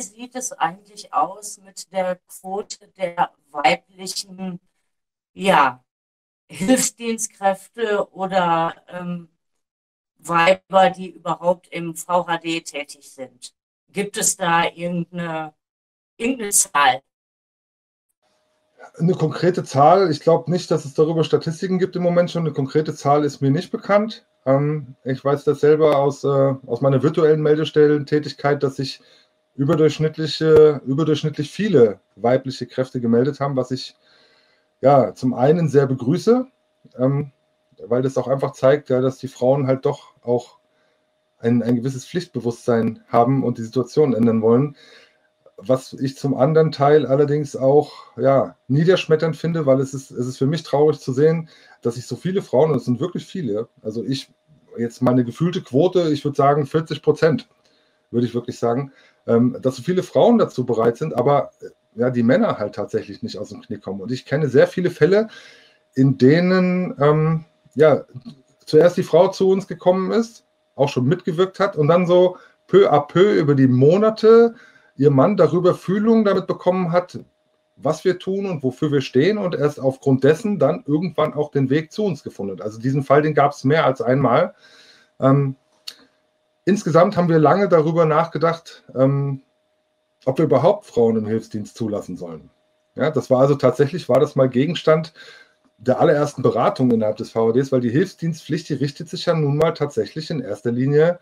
sieht es eigentlich aus mit der Quote der weiblichen ja, Hilfsdienstkräfte oder ähm, Weiber, die überhaupt im VHD tätig sind? Gibt es da irgendeine, irgendeine Zahl? Eine konkrete Zahl, ich glaube nicht, dass es darüber Statistiken gibt im Moment schon. Eine konkrete Zahl ist mir nicht bekannt. Ähm, ich weiß das selber aus, äh, aus meiner virtuellen Meldestellentätigkeit, dass sich überdurchschnittliche, überdurchschnittlich viele weibliche Kräfte gemeldet haben, was ich ja zum einen sehr begrüße, ähm, weil das auch einfach zeigt, ja, dass die Frauen halt doch auch ein, ein gewisses Pflichtbewusstsein haben und die Situation ändern wollen. Was ich zum anderen Teil allerdings auch ja, niederschmetternd finde, weil es ist, es ist für mich traurig zu sehen, dass sich so viele Frauen, und es sind wirklich viele, also ich, jetzt meine gefühlte Quote, ich würde sagen 40 Prozent, würde ich wirklich sagen, ähm, dass so viele Frauen dazu bereit sind, aber ja, die Männer halt tatsächlich nicht aus dem Knick kommen. Und ich kenne sehr viele Fälle, in denen ähm, ja, zuerst die Frau zu uns gekommen ist, auch schon mitgewirkt hat und dann so peu à peu über die Monate ihr Mann darüber Fühlung damit bekommen hat, was wir tun und wofür wir stehen und erst aufgrund dessen dann irgendwann auch den Weg zu uns gefunden hat. Also diesen Fall, den gab es mehr als einmal. Ähm, insgesamt haben wir lange darüber nachgedacht, ähm, ob wir überhaupt Frauen im Hilfsdienst zulassen sollen. Ja, das war also tatsächlich, war das mal Gegenstand der allerersten Beratung innerhalb des VHDs, weil die Hilfsdienstpflicht, die richtet sich ja nun mal tatsächlich in erster Linie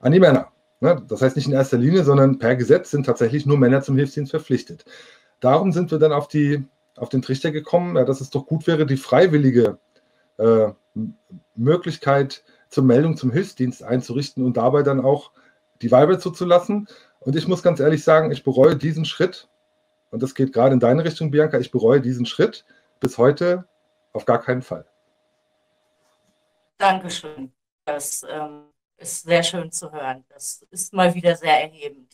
an die Männer. Ne? Das heißt nicht in erster Linie, sondern per Gesetz sind tatsächlich nur Männer zum Hilfsdienst verpflichtet. Darum sind wir dann auf, die, auf den Trichter gekommen, dass es doch gut wäre, die freiwillige äh, Möglichkeit zur Meldung zum Hilfsdienst einzurichten und dabei dann auch die Weiber zuzulassen. Und ich muss ganz ehrlich sagen, ich bereue diesen Schritt, und das geht gerade in deine Richtung, Bianca, ich bereue diesen Schritt bis heute auf gar keinen Fall. Dankeschön. Das ähm, ist sehr schön zu hören. Das ist mal wieder sehr erhebend.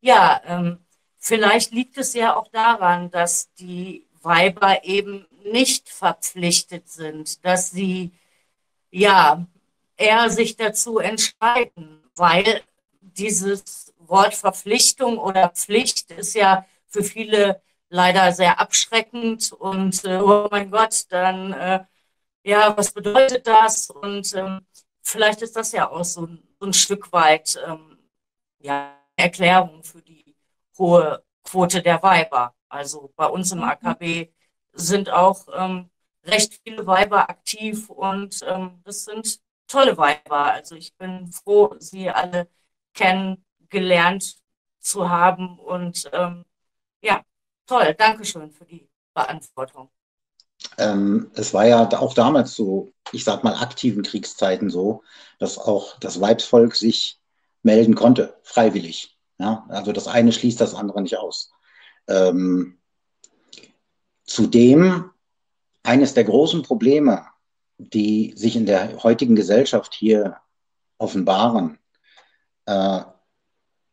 Ja, ähm, vielleicht liegt es ja auch daran, dass die Weiber eben nicht verpflichtet sind, dass sie ja eher sich dazu entscheiden, weil dieses Wort Verpflichtung oder Pflicht ist ja für viele leider sehr abschreckend und äh, oh mein Gott, dann äh, ja, was bedeutet das? Und ähm, vielleicht ist das ja auch so, so ein Stück weit ähm, ja, Erklärung für die hohe Quote der Weiber. Also bei uns im mhm. AKB sind auch ähm, recht viele Weiber aktiv und ähm, das sind tolle Weiber. Also ich bin froh, sie alle kennengelernt zu haben und ähm, ja, Toll, danke schön für die Beantwortung. Ähm, es war ja auch damals so, ich sag mal, aktiven Kriegszeiten so, dass auch das Weibsvolk sich melden konnte, freiwillig. Ja? Also das eine schließt das andere nicht aus. Ähm, zudem eines der großen Probleme, die sich in der heutigen Gesellschaft hier offenbaren, äh,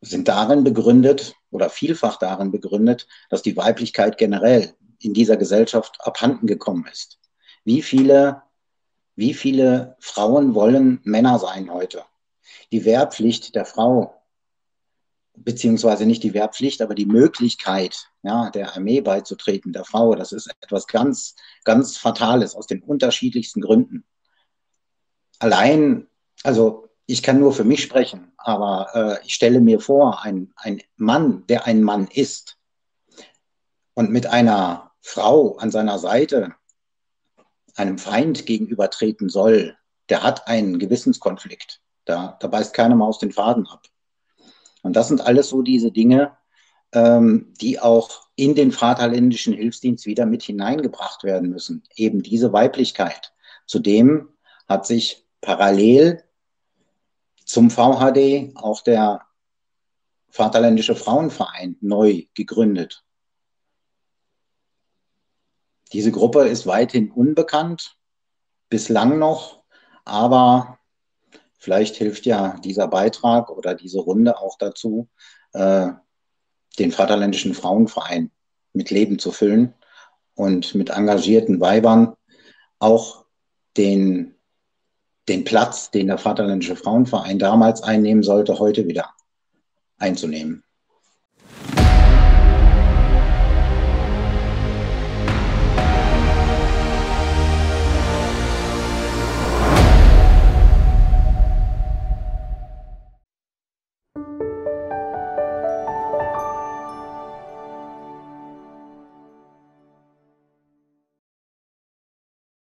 sind darin begründet oder vielfach darin begründet, dass die Weiblichkeit generell in dieser Gesellschaft abhanden gekommen ist. Wie viele, wie viele Frauen wollen Männer sein heute? Die Wehrpflicht der Frau, beziehungsweise nicht die Wehrpflicht, aber die Möglichkeit, ja, der Armee beizutreten, der Frau, das ist etwas ganz, ganz Fatales aus den unterschiedlichsten Gründen. Allein, also ich kann nur für mich sprechen, aber äh, ich stelle mir vor, ein, ein Mann, der ein Mann ist und mit einer Frau an seiner Seite einem Feind gegenübertreten soll, der hat einen Gewissenskonflikt. Da, da beißt keine Maus den Faden ab. Und das sind alles so diese Dinge, ähm, die auch in den Vaterländischen Hilfsdienst wieder mit hineingebracht werden müssen. Eben diese Weiblichkeit. Zudem hat sich parallel zum VHD auch der Vaterländische Frauenverein neu gegründet. Diese Gruppe ist weithin unbekannt, bislang noch, aber vielleicht hilft ja dieser Beitrag oder diese Runde auch dazu, äh, den Vaterländischen Frauenverein mit Leben zu füllen und mit engagierten Weibern auch den den Platz, den der Vaterländische Frauenverein damals einnehmen sollte, heute wieder einzunehmen.